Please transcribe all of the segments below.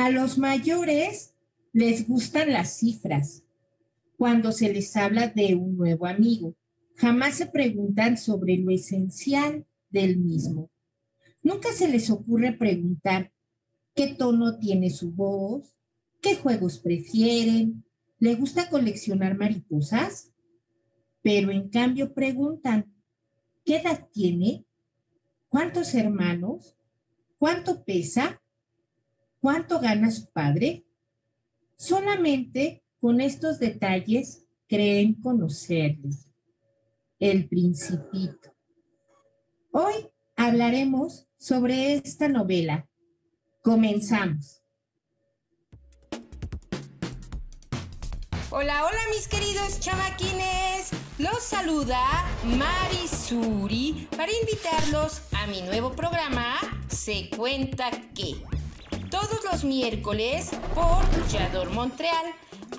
A los mayores les gustan las cifras cuando se les habla de un nuevo amigo. Jamás se preguntan sobre lo esencial del mismo. Nunca se les ocurre preguntar qué tono tiene su voz, qué juegos prefieren, le gusta coleccionar mariposas, pero en cambio preguntan qué edad tiene, cuántos hermanos, cuánto pesa, cuánto gana su padre. Solamente con estos detalles creen conocerles. El principito. Hoy hablaremos sobre esta novela. Comenzamos. Hola, hola mis queridos chamaquines. Los saluda Marisuri para invitarlos a mi nuevo programa Se cuenta que. Todos los miércoles por Yador Montreal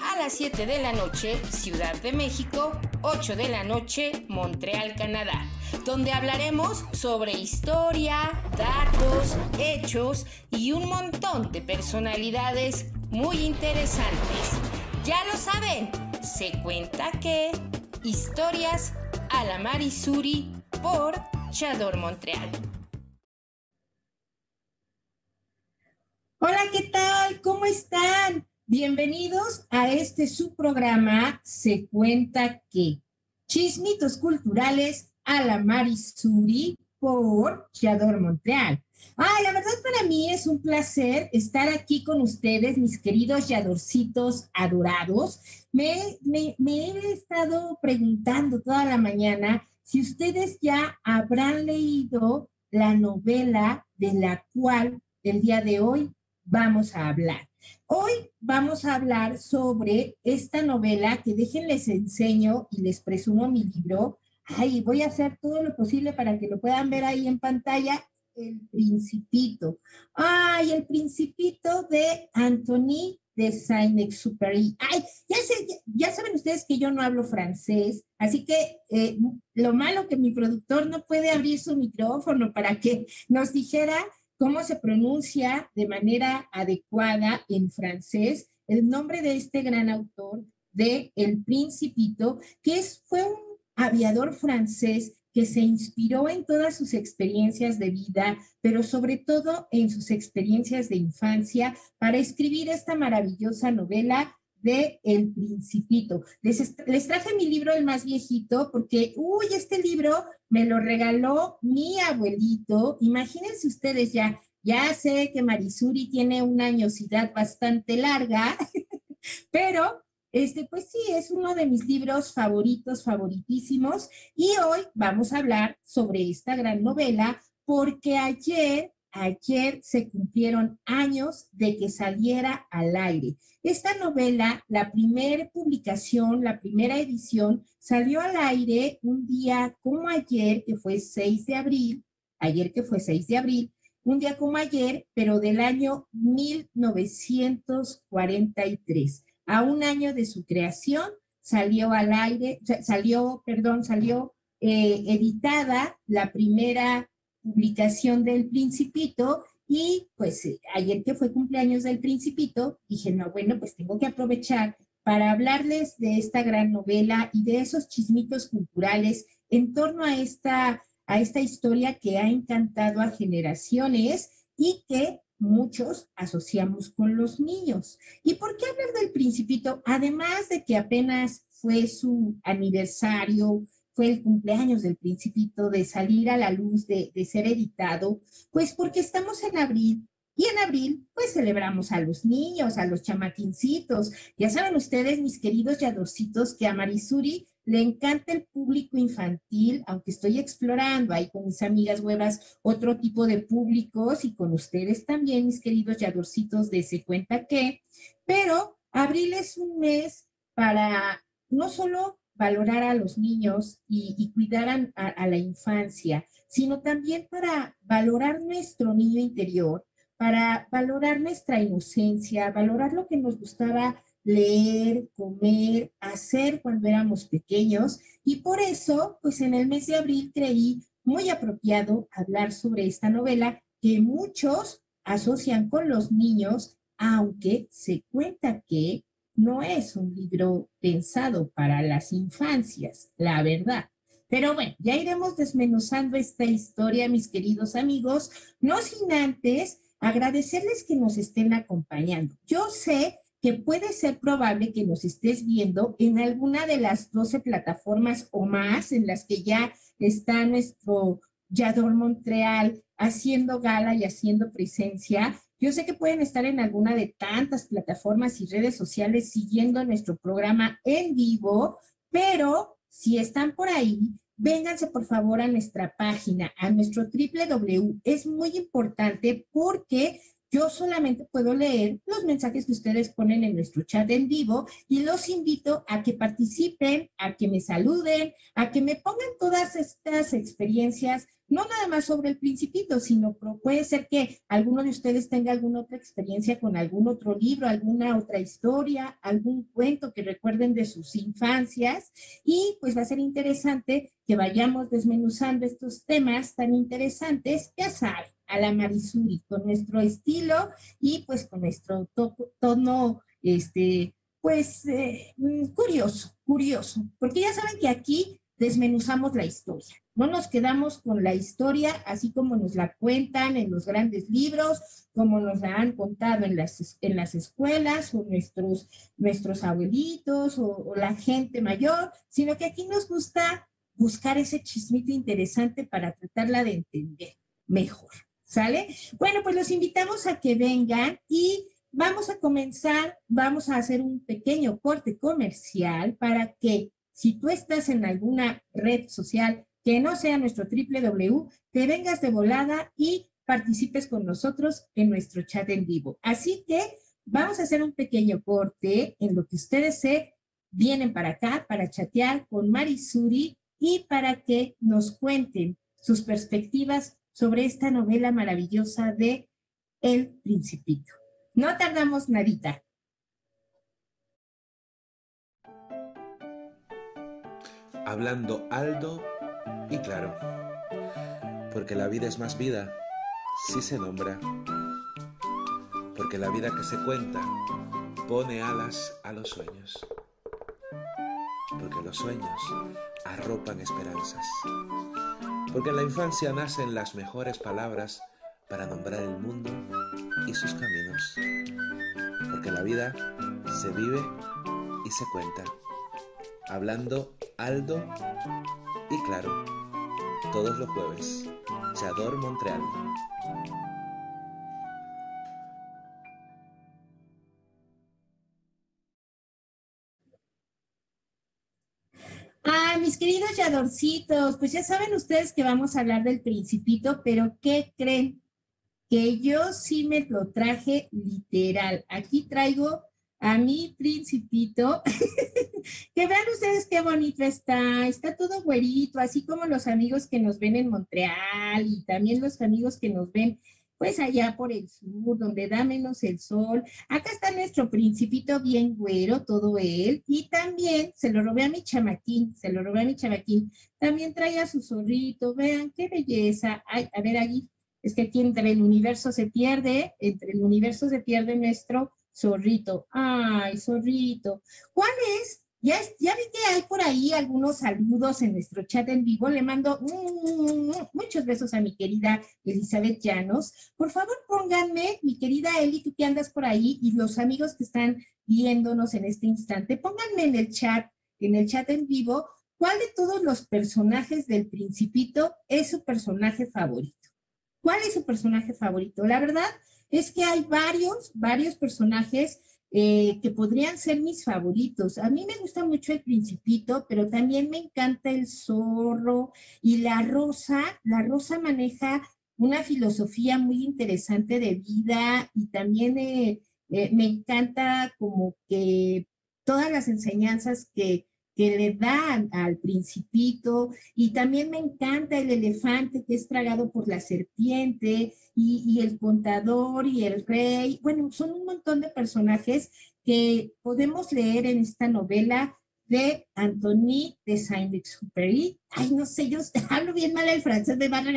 a las 7 de la noche, Ciudad de México, 8 de la noche, Montreal, Canadá, donde hablaremos sobre historia, datos, hechos y un montón de personalidades muy interesantes. Ya lo saben, se cuenta que historias a la Marisuri por Chador Montreal. Hola, ¿qué tal? ¿Cómo están? Bienvenidos a este su programa Se cuenta que Chismitos culturales a la Marisuri por Chador Montreal. Ay, la verdad para mí es un placer estar aquí con ustedes, mis queridos yadorcitos adorados. Me, he estado preguntando toda la mañana si ustedes ya habrán leído la novela de la cual el día de hoy vamos a hablar. Hoy vamos a hablar sobre esta novela que déjenles enseño y les presumo mi libro. Ay, voy a hacer todo lo posible para que lo puedan ver ahí en pantalla. El Principito. Ay, el Principito de Anthony de Saint-Exupéry. Ay, ya, ya, saben ustedes que yo no hablo francés, así que eh, lo malo que mi productor no puede abrir su micrófono para que nos dijera cómo se pronuncia de manera adecuada en francés el nombre de este gran autor de El Principito, que es, fue un aviador francés que se inspiró en todas sus experiencias de vida, pero sobre todo en sus experiencias de infancia, para escribir esta maravillosa novela de El Principito. Les, les, traje mi libro, el más viejito, porque, uy, este libro me lo regaló mi abuelito. Imagínense ustedes ya, ya sé que Marisuri tiene una añosidad bastante larga, pero este, pues sí, es uno de mis libros favoritos, favoritísimos. Y hoy vamos a hablar sobre esta gran novela porque ayer ayer se cumplieron años de que saliera al aire. Esta novela, la primera publicación, la primera edición, salió al aire un día como ayer, que fue 6 de abril, ayer que fue 6 de abril, un día como ayer, pero del año 1943. A un año de su creación, salió al aire, salió, perdón, salió eh, editada la primera publicación del Principito y pues eh, ayer que fue cumpleaños del Principito, dije, no, bueno, pues tengo que aprovechar para hablarles de esta gran novela y de esos chismitos culturales en torno a esta, a esta historia que ha encantado a generaciones y que muchos asociamos con los niños. ¿Y por qué hablar del Principito? Además de que apenas fue su aniversario, fue el cumpleaños del principito de salir a la luz, de, ser editado, pues porque estamos en abril y en abril, pues celebramos a los niños, a los chamaquincitos. Ya saben ustedes, mis queridos yadorcitos, que a Marisuri le encanta el público infantil, aunque estoy explorando ahí con mis amigas huevas otro tipo de públicos y con ustedes también, mis queridos yadorcitos de Se Cuenta Que, pero abril es un mes para no solo valorar a los niños y, cuidar a, la infancia, sino también para valorar nuestro niño interior, para valorar nuestra inocencia, valorar lo que nos gustaba leer, comer, hacer cuando éramos pequeños. Y por eso, pues en el mes de abril creí muy apropiado hablar sobre esta novela que muchos asocian con los niños, aunque se cuenta que no es un libro pensado para las infancias, la verdad. Pero bueno, ya iremos desmenuzando esta historia, mis queridos amigos, no sin antes agradecerles que nos estén acompañando. Yo sé que puede ser probable que nos estés viendo en alguna de las 12 plataformas o más en las que ya está nuestro Yador Montreal haciendo gala y haciendo presencia. Yo sé que pueden estar en alguna de tantas plataformas y redes sociales siguiendo nuestro programa en vivo, pero si están por ahí, vénganse por favor a nuestra página, a nuestro www. Es muy importante porque yo solamente puedo leer los mensajes que ustedes ponen en nuestro chat en vivo y los invito a que participen, a que me saluden, a que me pongan todas estas experiencias no nada más sobre el principito, sino puede ser que alguno de ustedes tenga alguna otra experiencia con algún otro libro, alguna otra historia, algún cuento que recuerden de sus infancias. Y pues va a ser interesante que vayamos desmenuzando estos temas tan interesantes, ya saben, a la Marisuri, con nuestro estilo y pues con nuestro tono, este, pues eh, mm, curioso, curioso, porque ya saben que aquí desmenuzamos la historia. No nos quedamos con la historia así como nos la cuentan en los grandes libros, como nos la han contado en las, en las escuelas o nuestros, nuestros abuelitos o la gente mayor, sino que aquí nos gusta buscar ese chismito interesante para tratarla de entender mejor. ¿Sale? Bueno, pues los invitamos a que vengan y vamos a comenzar, vamos a hacer un pequeño corte comercial para que si tú estás en alguna red social que no sea nuestro www, te vengas de volada y participes con nosotros en nuestro chat en vivo. Así que vamos a hacer un pequeño corte en lo que ustedes se vienen para acá para chatear con Marisuri y para que nos cuenten sus perspectivas sobre esta novela maravillosa de El Principito. No tardamos nadita. Hablando Aldo y claro, porque la vida es más vida si se nombra, porque la vida que se cuenta pone alas a los sueños, porque los sueños arropan esperanzas, porque en la infancia nacen las mejores palabras para nombrar el mundo y sus caminos, porque la vida se vive y se cuenta, hablando Aldo y claro todos los jueves. Chador Montreal. Yadorcitos, pues ya saben ustedes que vamos a hablar del principito, pero ¿qué creen? Que yo sí me lo traje literal. Aquí traigo a mi principito, que vean ustedes qué bonito está, está todo güerito, así como los amigos que nos ven en Montreal y también los amigos que nos ven pues allá por el sur, donde da menos el sol. Acá está nuestro principito bien güero, todo él, y también se lo robé a mi chamaquín, se lo robé a mi chamaquín. También trae a su zorrito, vean qué belleza. Ay, a ver, allí, es que aquí entre el universo se pierde, entre el universo se pierde nuestro Zorrito, ay, zorrito. ¿Cuál es? Ya, ya vi que hay por ahí algunos saludos en nuestro chat en vivo. Le mando muchos besos a mi querida Elizabeth Llanos. Por favor, pónganme, mi querida Eli, tú que andas por ahí y los amigos que están viéndonos en este instante, pónganme en el chat, en el chat en vivo, ¿cuál de todos los personajes del Principito es su personaje favorito? ¿Cuál es su personaje favorito? La verdad, es que hay varios, varios personajes eh, que podrían ser mis favoritos. A mí me gusta mucho el principito, pero también me encanta el zorro y la rosa. La rosa maneja una filosofía muy interesante de vida y también eh, eh, me encanta como que todas las enseñanzas que, que le dan al principito y también me encanta el elefante que es tragado por la serpiente y, el contador y el rey. Bueno, son un montón de personajes que podemos leer en esta novela de Anthony de Saint-Exupéry. Ay, no sé, yo hablo bien mal el francés, me van a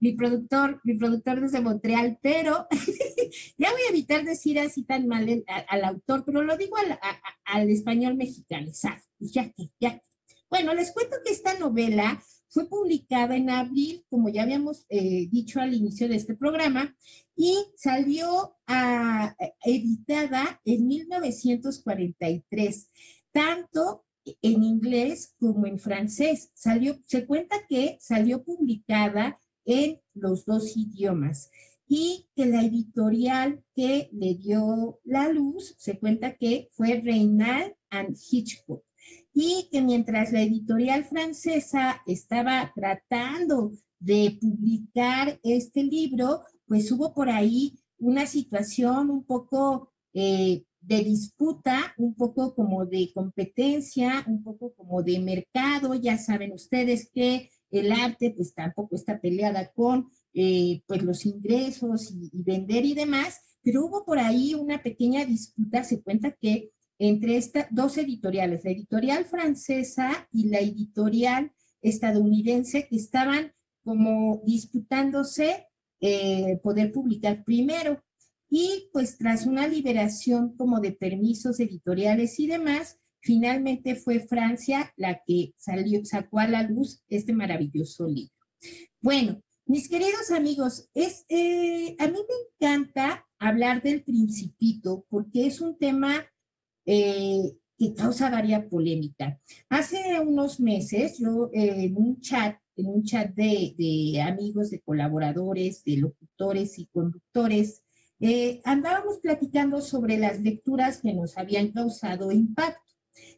mi productor, mi productor desde Montreal, pero ya voy a evitar decir así tan mal al autor, pero lo digo al, al español mexicanizado. Ya que, ya Bueno, les cuento que esta novela fue publicada en abril, como ya habíamos eh, dicho al inicio de este programa, y salió a, editada en 1943, tanto en inglés como en francés. Salió, se cuenta que salió publicada en los dos idiomas y que la editorial que le dio la luz se cuenta que fue Reynal and Hitchcock y que mientras la editorial francesa estaba tratando de publicar este libro, pues hubo por ahí una situación un poco eh, de disputa, un poco como de competencia, un poco como de mercado. Ya saben ustedes que el arte pues tampoco está peleada con eh, pues los ingresos y, vender y demás, pero hubo por ahí una pequeña disputa, se cuenta que entre estas dos editoriales, la editorial francesa y la editorial estadounidense, que estaban como disputándose eh, poder publicar primero. Y pues tras una liberación como de permisos editoriales y demás, finalmente fue Francia la que salió, sacó a la luz este maravilloso libro. Bueno, mis queridos amigos, es, eh, a mí me encanta hablar del principito porque es un tema eh, que causa varia polémica. Hace unos meses yo eh, en un chat en un chat de, de, amigos, de colaboradores, de locutores y conductores, andábamos platicando sobre las lecturas que nos habían causado impacto.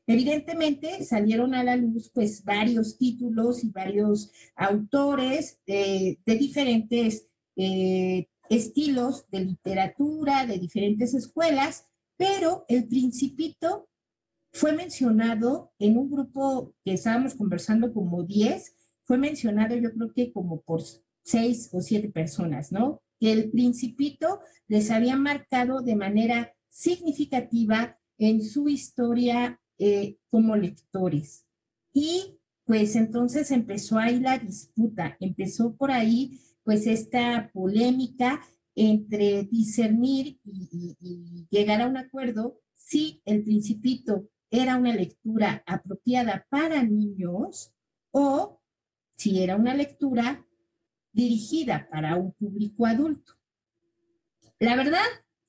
Evidentemente salieron a la luz pues varios títulos y varios autores de, diferentes eh, estilos de literatura, de diferentes escuelas, pero el principito fue mencionado en un grupo que estábamos conversando como 10 fue mencionado yo creo que como por seis o siete personas, ¿no? Que el principito les había marcado de manera significativa en su historia eh, como lectores. Y pues entonces empezó ahí la disputa, empezó por ahí pues esta polémica entre discernir y, llegar a un acuerdo si el principito era una lectura apropiada para niños o si era una lectura dirigida para un público adulto. La verdad,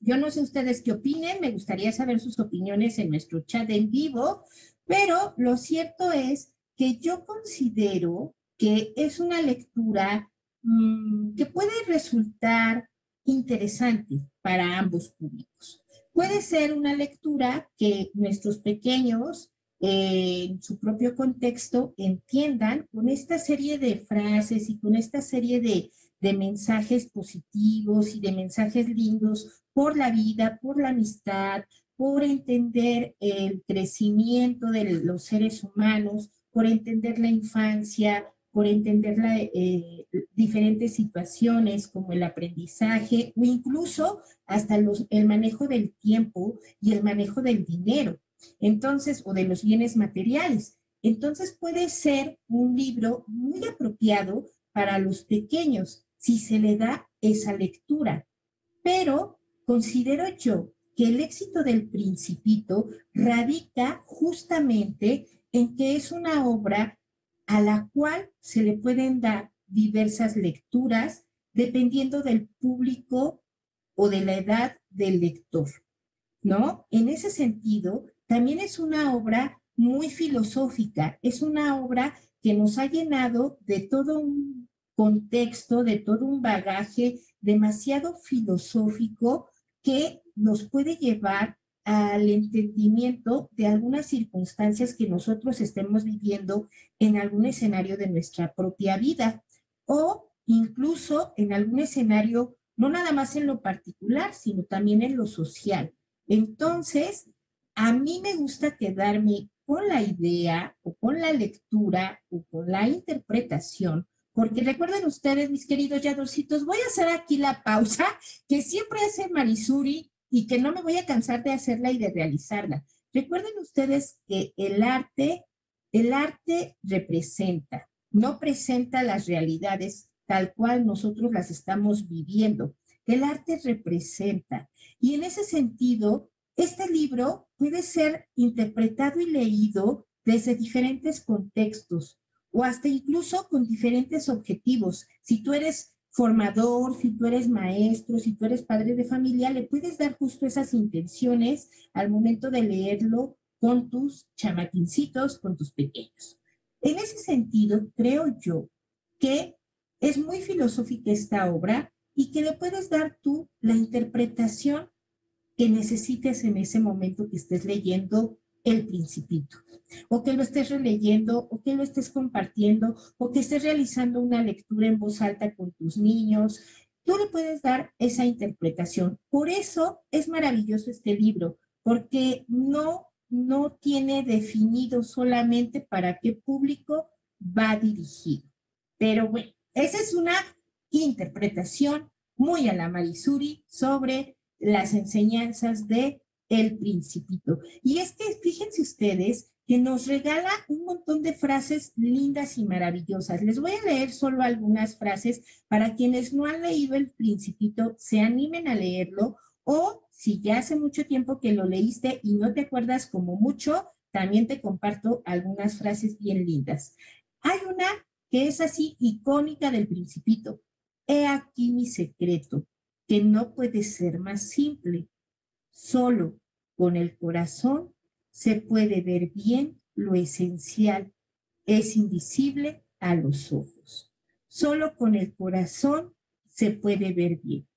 yo no sé ustedes qué opinen, me gustaría saber sus opiniones en nuestro chat en vivo, pero lo cierto es que yo considero que es una lectura mmm, que puede resultar interesante para ambos públicos. Puede ser una lectura que nuestros pequeños en su propio contexto entiendan con esta serie de frases y con esta serie de, de mensajes positivos y de mensajes lindos por la vida, por la amistad, por entender el crecimiento de los seres humanos, por entender la infancia, por entender la, eh, diferentes situaciones como el aprendizaje o incluso hasta el manejo del tiempo y el manejo del dinero. Entonces, o de los bienes materiales. Entonces puede ser un libro muy apropiado para los pequeños si se le da esa lectura. Pero considero yo que el éxito del principito radica justamente en que es una obra a la cual se le pueden dar diversas lecturas dependiendo del público o de la edad del lector, ¿no? En ese sentido, también es una obra muy filosófica, es una obra que nos ha llenado de todo un contexto, de todo un bagaje demasiado filosófico que nos puede llevar al entendimiento de algunas circunstancias que nosotros estemos viviendo en algún escenario de nuestra propia vida o incluso en algún escenario, no nada más en lo particular, sino también en lo social. Entonces, a mí me gusta quedarme con la idea o con la lectura o con la interpretación, porque recuerden ustedes, mis queridos yadorcitos, voy a hacer aquí la pausa que siempre hace Marisuri y que no me voy a cansar de hacerla y de realizarla. Recuerden ustedes que el arte, el arte representa, no presenta las realidades tal cual nosotros las estamos viviendo. El arte representa. Y en ese sentido, este libro puede ser interpretado y leído desde diferentes contextos o hasta incluso con diferentes objetivos. Si tú eres formador, si tú eres maestro, si tú eres padre de familia, le puedes dar justo esas intenciones al momento de leerlo con tus chamaquincitos, con tus pequeños. En ese sentido, creo yo que es muy filosófica esta obra y que le puedes dar tú la interpretación que necesites en ese momento que estés leyendo el principito, o que lo estés releyendo, o que lo estés compartiendo, o que estés realizando una lectura en voz alta con tus niños. Tú le puedes dar esa interpretación. Por eso es maravilloso este libro, porque no, no tiene definido solamente para qué público va dirigido. Pero bueno, esa es una interpretación muy a la Marisuri sobre las enseñanzas de el principito. Y es que fíjense ustedes que nos regala un montón de frases lindas y maravillosas. Les voy a leer solo algunas frases para quienes no han leído El Principito, se animen a leerlo o si ya hace mucho tiempo que lo leíste y no te acuerdas como mucho, también te comparto algunas frases bien lindas. Hay una que es así icónica del Principito. He aquí mi secreto, que no puede ser más simple. Solo con el corazón se puede ver bien lo esencial. Es invisible a los ojos. Solo con el corazón se puede ver bien.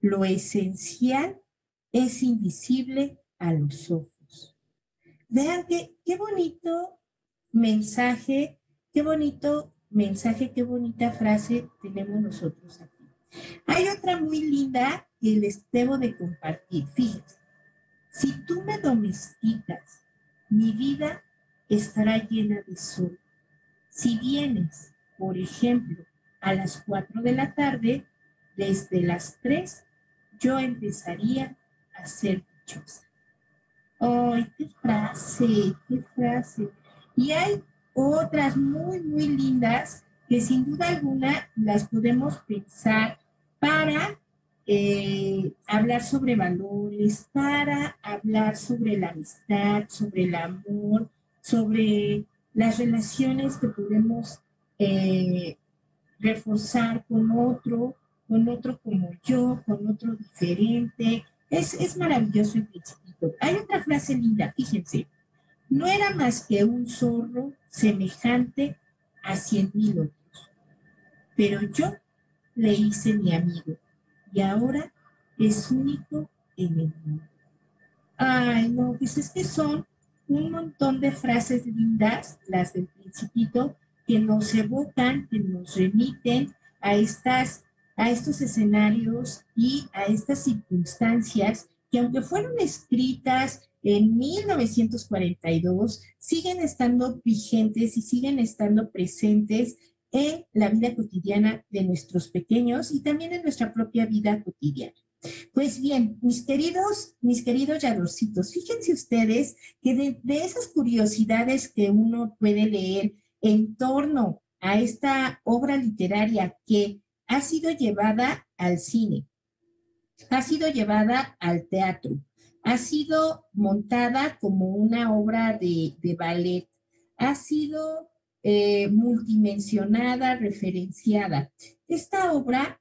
Lo esencial es invisible a los ojos. Vean qué, bonito mensaje, qué bonito mensaje, qué bonita frase tenemos nosotros aquí. Hay otra muy linda que les debo de compartir. Fíjense, si tú me domesticas, mi vida estará llena de sol. Si vienes, por ejemplo, a las 4 de la tarde, desde las 3, yo empezaría a ser dichosa. ¡Ay, qué frase! ¡Qué frase! Y hay otras muy, muy lindas que sin duda alguna las podemos pensar para eh, hablar sobre valores, para hablar sobre la amistad, sobre el amor, sobre las relaciones que podemos eh, reforzar con otro, con otro como yo, con otro diferente. Es, es maravilloso el principito. Hay otra frase linda, fíjense. No era más que un zorro semejante a cien mil otros, pero yo le hice mi amigo y ahora es único en el mundo. Ay, no, pues es que son un montón de frases lindas, las del principito, que nos evocan, que nos remiten a estas a estos escenarios y a estas circunstancias que aunque fueron escritas en 1942, siguen estando vigentes y siguen estando presentes en la vida cotidiana de nuestros pequeños y también en nuestra propia vida cotidiana. Pues bien, mis queridos, mis queridos yadorcitos, fíjense ustedes que de, esas curiosidades que uno puede leer en torno a esta obra literaria que ha sido llevada al cine, ha sido llevada al teatro, ha sido montada como una obra de ballet, ha sido eh, referenciada. Esta obra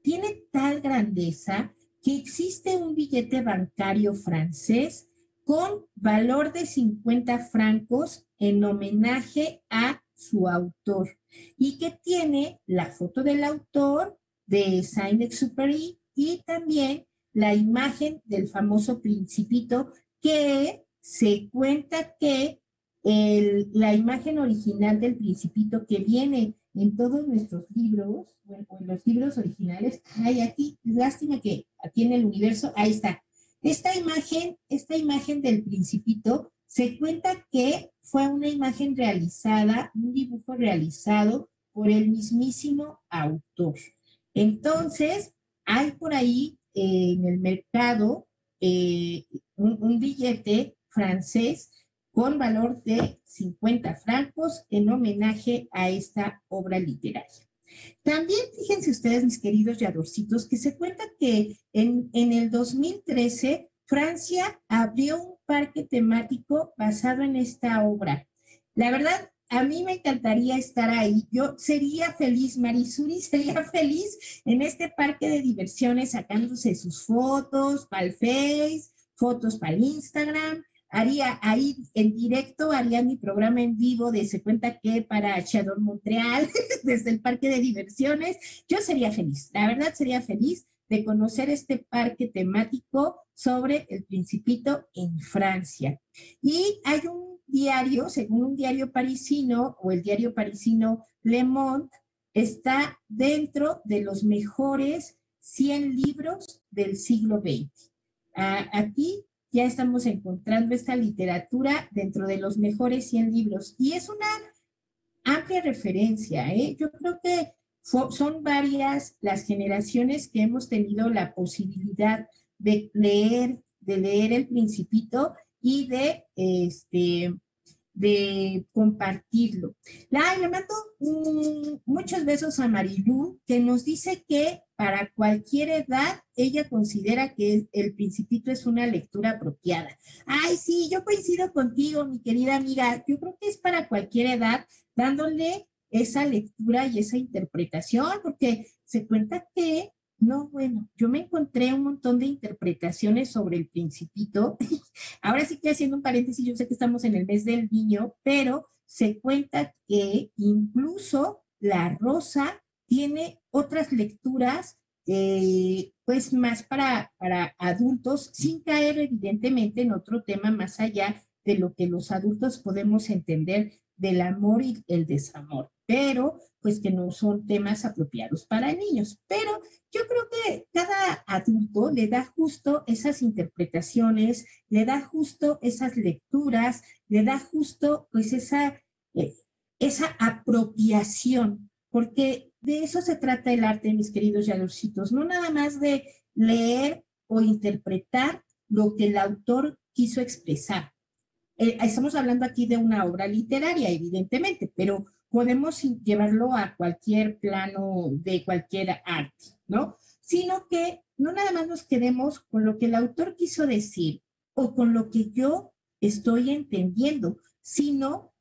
tiene tal grandeza que existe un billete bancario francés con valor de 50 francos en homenaje a su autor y que tiene la foto del autor de Saint-Exupéry y también la imagen del famoso principito que se cuenta que la imagen original del principito que viene en todos nuestros libros, bueno, en los libros originales, hay aquí, lástima que aquí en el universo, ahí está. Esta imagen, esta imagen del principito, se cuenta que fue una imagen realizada, un dibujo realizado por el mismísimo autor. Entonces, hay por ahí eh, en el mercado eh, un billete francés con valor de 50 francos en homenaje a esta obra literaria. También fíjense ustedes, mis queridos yadorcitos, que se cuenta que en, en el 2013 Francia abrió un parque temático basado en esta obra. La verdad, a mí me encantaría estar ahí. Yo sería feliz, Marisuri sería feliz en este parque de diversiones sacándose sus fotos para el Face, fotos para el Instagram haría ahí en directo, haría mi programa en vivo de Se Cuenta que para Shadow Montreal, desde el parque de diversiones. Yo sería feliz, la verdad sería feliz de conocer este parque temático sobre el principito en Francia. Y hay un diario, según un diario parisino o el diario parisino Le Monde, está dentro de los mejores 100 libros del siglo XX. Ah, aquí ya estamos encontrando esta literatura dentro de los mejores 100 libros. Y es una amplia referencia, ¿eh? Yo creo que son varias las generaciones que hemos tenido la posibilidad de leer, de leer El Principito y de este, de compartirlo. La, le mando muchos besos a Marilu, que nos dice que para cualquier edad ella considera que El Principito es una lectura apropiada. Ay, sí, yo coincido contigo, mi querida amiga. Yo creo que es para cualquier edad, dándole esa lectura y esa interpretación, porque se cuenta que no, bueno, yo me encontré un montón de interpretaciones sobre el principito. Ahora sí que haciendo un paréntesis, yo sé que estamos en el mes del niño, pero se cuenta que incluso la rosa tiene otras lecturas, eh, pues más para, para adultos, sin caer evidentemente en otro tema más allá de lo que los adultos podemos entender del amor y el desamor, pero pues que no son temas apropiados para niños. Pero yo creo que cada adulto le da justo esas interpretaciones, le da justo esas lecturas, le da justo pues esa, eh, esa apropiación, porque de eso se trata el arte, mis queridos yadorcitos, no nada más de leer o interpretar lo que el autor quiso expresar. Eh, estamos hablando aquí de una obra literaria, evidentemente, pero podemos llevarlo a cualquier plano de cualquier arte, ¿no? Sino que no nada más nos quedemos con lo que el autor quiso decir o con lo que yo estoy entendiendo, sino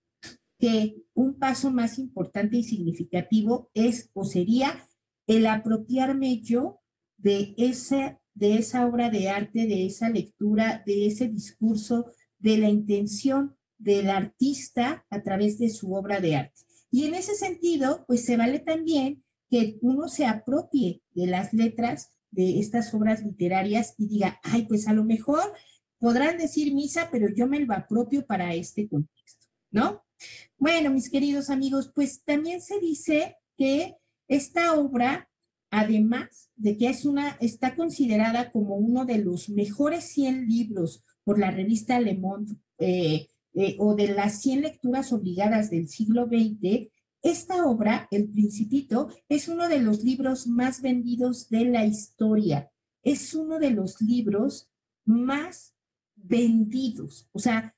que un paso más importante y significativo es o sería el apropiarme yo de esa, de esa obra de arte, de esa lectura, de ese discurso, de la intención del artista a través de su obra de arte. Y en ese sentido, pues se vale también que uno se apropie de las letras de estas obras literarias y diga, ay, pues a lo mejor podrán decir misa, pero yo me lo apropio para este contexto, ¿no? Bueno, mis queridos amigos, pues también se dice que esta obra, además de que es una, está considerada como uno de los mejores 100 libros por la revista Le Monde eh, eh, o de las 100 lecturas obligadas del siglo XX, esta obra, El Principito, es uno de los libros más vendidos de la historia. Es uno de los libros más vendidos. O sea,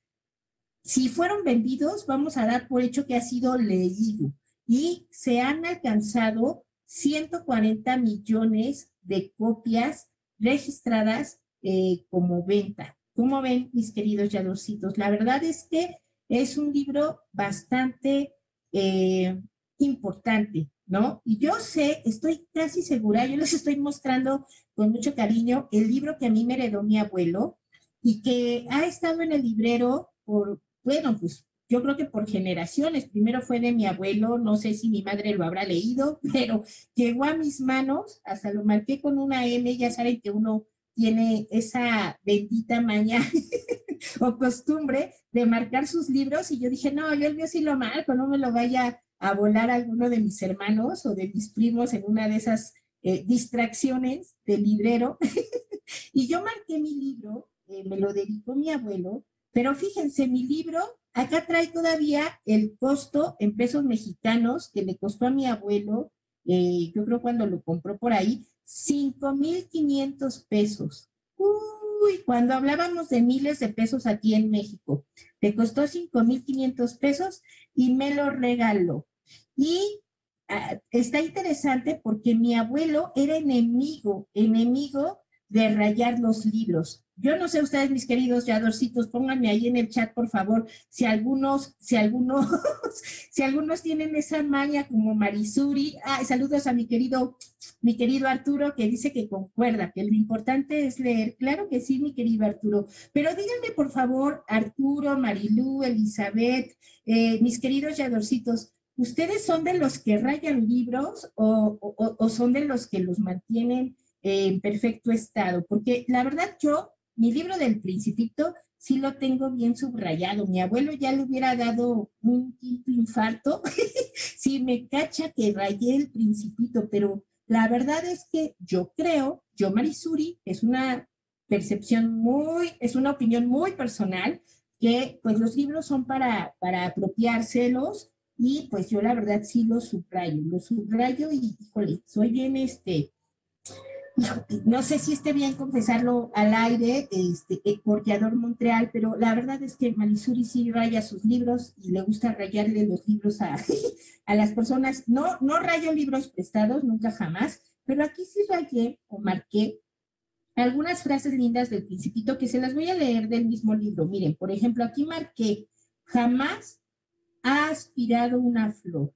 si fueron vendidos, vamos a dar por hecho que ha sido leído. Y se han alcanzado 140 millones de copias registradas eh, como venta. ¿Cómo ven, mis queridos yadorcitos? La verdad es que es un libro bastante eh, importante, ¿no? Y yo sé, estoy casi segura, yo les estoy mostrando con mucho cariño el libro que a mí me heredó mi abuelo y que ha estado en el librero por, bueno, pues yo creo que por generaciones. Primero fue de mi abuelo, no sé si mi madre lo habrá leído, pero llegó a mis manos, hasta lo marqué con una M, ya saben que uno tiene esa bendita maña o costumbre de marcar sus libros y yo dije, no, yo el mío sí lo marco, no me lo vaya a volar alguno de mis hermanos o de mis primos en una de esas eh, distracciones del librero. y yo marqué mi libro, eh, me lo dedicó mi abuelo, pero fíjense, mi libro acá trae todavía el costo en pesos mexicanos que le costó a mi abuelo, eh, yo creo cuando lo compró por ahí, 5,500 pesos. Uy, cuando hablábamos de miles de pesos aquí en México, le costó 5,500 pesos y me lo regaló. Y ah, está interesante porque mi abuelo era enemigo, enemigo de rayar los libros. Yo no sé ustedes, mis queridos yadorcitos, pónganme ahí en el chat, por favor, si algunos, si algunos, si algunos tienen esa maña como Marisuri. Ah, saludos a mi querido, mi querido Arturo, que dice que concuerda, que lo importante es leer. Claro que sí, mi querido Arturo. Pero díganme, por favor, Arturo, Marilú, Elizabeth, eh, mis queridos yadorcitos, ¿ustedes son de los que rayan libros o son de los que los mantienen en perfecto estado? Porque la verdad yo mi libro del principito sí lo tengo bien subrayado. Mi abuelo ya le hubiera dado un quinto infarto si me cacha que rayé el principito, pero la verdad es que yo creo, yo Marisuri, es una percepción muy, es una opinión muy personal, que pues los libros son para, para apropiárselos y pues yo la verdad sí los subrayo, los subrayo y híjole, soy bien este, no sé si esté bien confesarlo al aire, este, Corteador Montreal, pero la verdad es que Marisuri sí raya sus libros y le gusta rayarle los libros a, a las personas. No, no rayo libros prestados, nunca jamás, pero aquí sí rayé o marqué algunas frases lindas del principito que se las voy a leer del mismo libro. Miren, por ejemplo, aquí marqué, jamás ha aspirado una flor,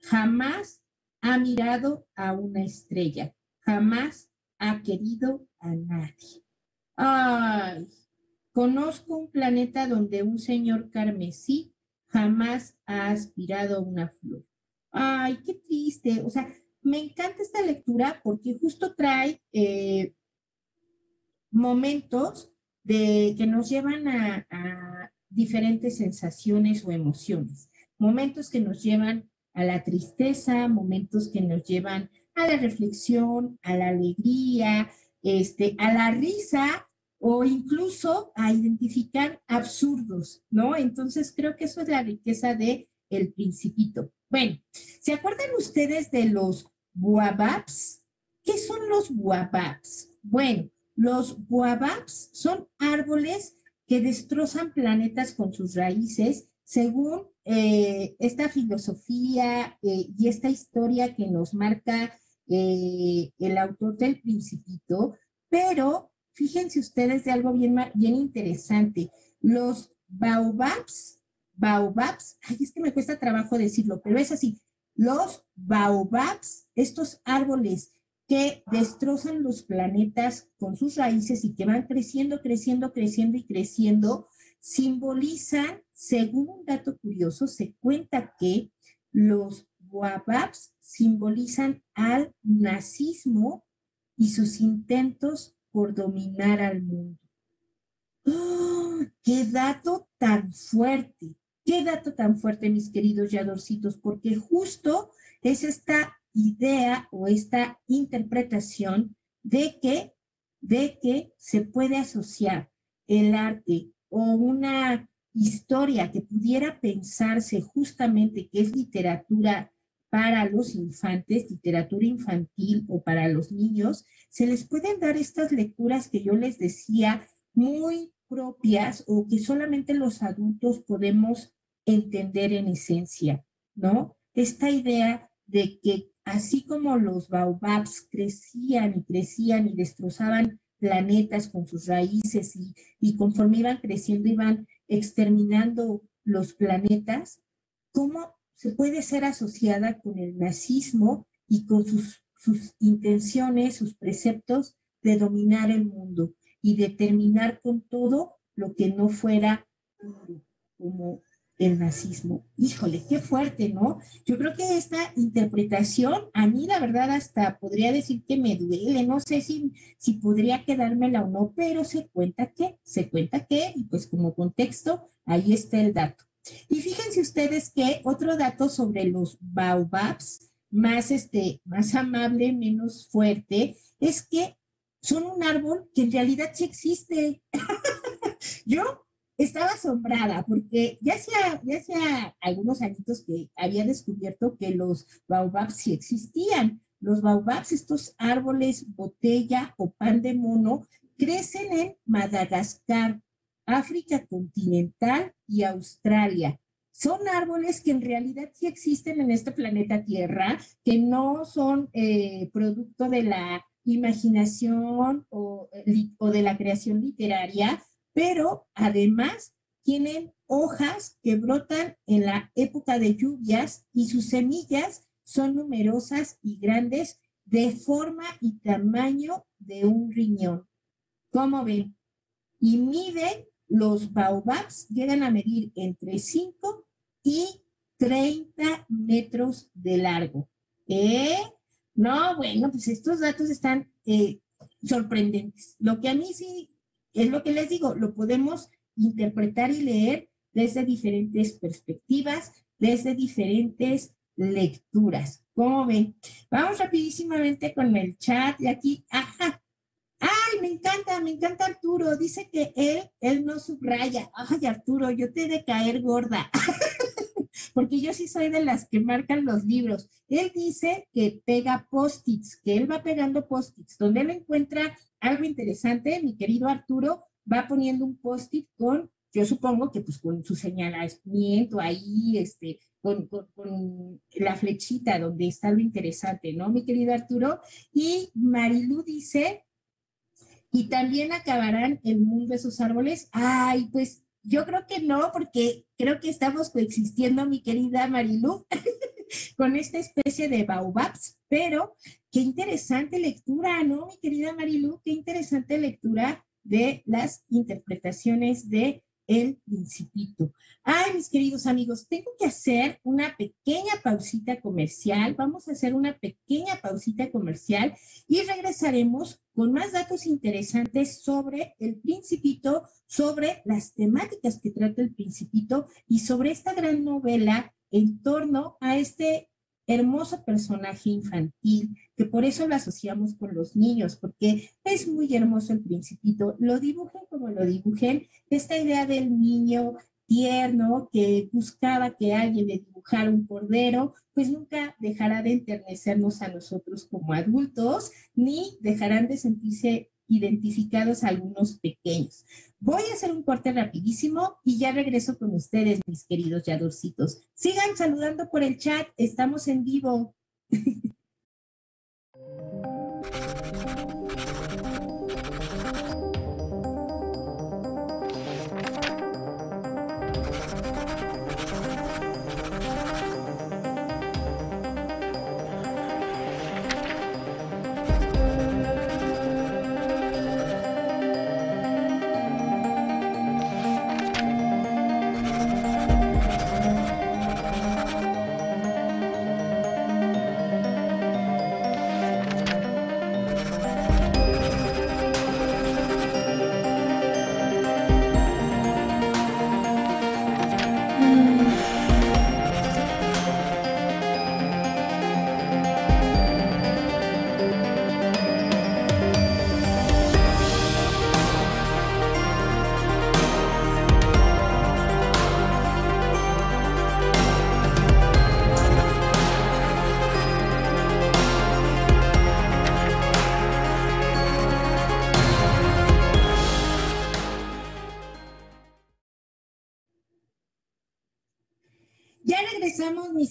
jamás ha mirado a una estrella jamás ha querido a nadie. Ay, conozco un planeta donde un señor carmesí jamás ha aspirado una flor. Ay, qué triste. O sea, me encanta esta lectura porque justo trae eh, momentos de, que nos llevan a, a diferentes sensaciones o emociones. Momentos que nos llevan a la tristeza, momentos que nos llevan a la reflexión, a la alegría, este, a la risa o incluso a identificar absurdos, ¿no? Entonces creo que eso es la riqueza de El Principito. Bueno, ¿se acuerdan ustedes de los guababs? ¿Qué son los guababs? Bueno, los guababs son árboles que destrozan planetas con sus raíces según eh, esta filosofía eh, y esta historia que nos marca eh, el autor del Principito, pero fíjense ustedes de algo bien, bien interesante. Los baobabs, baobabs, ay, es que me cuesta trabajo decirlo, pero es así. Los baobabs, estos árboles que destrozan los planetas con sus raíces y que van creciendo, creciendo, creciendo y creciendo, simbolizan, según un dato curioso, se cuenta que los simbolizan al nazismo y sus intentos por dominar al mundo. ¡Oh! ¡Qué dato tan fuerte! ¡Qué dato tan fuerte, mis queridos yadorcitos! Porque justo es esta idea o esta interpretación de que, de que se puede asociar el arte o una historia que pudiera pensarse justamente que es literatura para los infantes, literatura infantil o para los niños, se les pueden dar estas lecturas que yo les decía muy propias o que solamente los adultos podemos entender en esencia, ¿no? Esta idea de que así como los baobabs crecían y crecían y destrozaban planetas con sus raíces y, y conforme iban creciendo iban exterminando los planetas, ¿cómo se puede ser asociada con el nazismo y con sus, sus intenciones, sus preceptos de dominar el mundo y de terminar con todo lo que no fuera como el racismo. Híjole, qué fuerte, ¿no? Yo creo que esta interpretación, a mí la verdad hasta podría decir que me duele, no sé si, si podría quedármela o no, pero se cuenta que, se cuenta que, y pues como contexto, ahí está el dato. Y fíjense ustedes que otro dato sobre los baobabs, más, este, más amable, menos fuerte, es que son un árbol que en realidad sí existe. Yo estaba asombrada porque ya hacía, ya hacía algunos añitos que había descubierto que los baobabs sí existían. Los baobabs, estos árboles botella o pan de mono, crecen en Madagascar, África continental y Australia. Son árboles que en realidad sí existen en este planeta Tierra, que no son eh, producto de la imaginación o, o de la creación literaria, pero además tienen hojas que brotan en la época de lluvias y sus semillas son numerosas y grandes de forma y tamaño de un riñón. ¿Cómo ven? Y miden, los baobabs llegan a medir entre 5 y 30 metros de largo. ¿Eh? No, bueno, pues estos datos están eh, sorprendentes. Lo que a mí sí es lo que les digo, lo podemos interpretar y leer desde diferentes perspectivas, desde diferentes lecturas. ¿Cómo ven? Vamos rapidísimamente con el chat y aquí, ajá. Encanta, me encanta Arturo. Dice que él, él no subraya. Ay, Arturo, yo te he de caer gorda. Porque yo sí soy de las que marcan los libros. Él dice que pega post-its, que él va pegando post-its. Donde él encuentra algo interesante, mi querido Arturo va poniendo un post-it con, yo supongo que pues con su señalamiento ahí, este, con, con, la flechita donde está lo interesante, ¿no, mi querido Arturo? Y Marilu dice, y también acabarán el mundo de esos árboles. Ay, pues yo creo que no, porque creo que estamos coexistiendo, mi querida Marilu, con esta especie de baobabs, pero qué interesante lectura, ¿no, mi querida Marilu? Qué interesante lectura de las interpretaciones de El Principito. Ay, mis queridos amigos, tengo que hacer una pequeña pausita comercial. Vamos a hacer una pequeña pausita comercial y regresaremos con más datos interesantes sobre el Principito, sobre las temáticas que trata el Principito y sobre esta gran novela en torno a este hermoso personaje infantil, que por eso lo asociamos con los niños, porque es muy hermoso el principito, lo dibujen como lo dibujen, esta idea del niño tierno que buscaba que alguien le dibujara un cordero, pues nunca dejará de enternecernos a nosotros como adultos, ni dejarán de sentirse identificados algunos pequeños. Voy a hacer un corte rapidísimo y ya regreso con ustedes, mis queridos yadorcitos. Sigan saludando por el chat, estamos en vivo.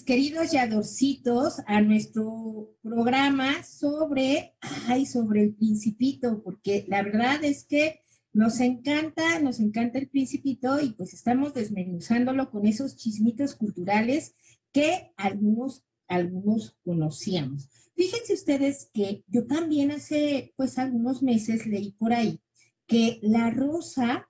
queridos yadorcitos, a nuestro programa sobre, ay, sobre el principito, porque la verdad es que nos encanta, nos encanta el principito y pues estamos desmenuzándolo con esos chismitos culturales que algunos, algunos conocíamos. Fíjense ustedes que yo también hace pues algunos meses leí por ahí que la rosa,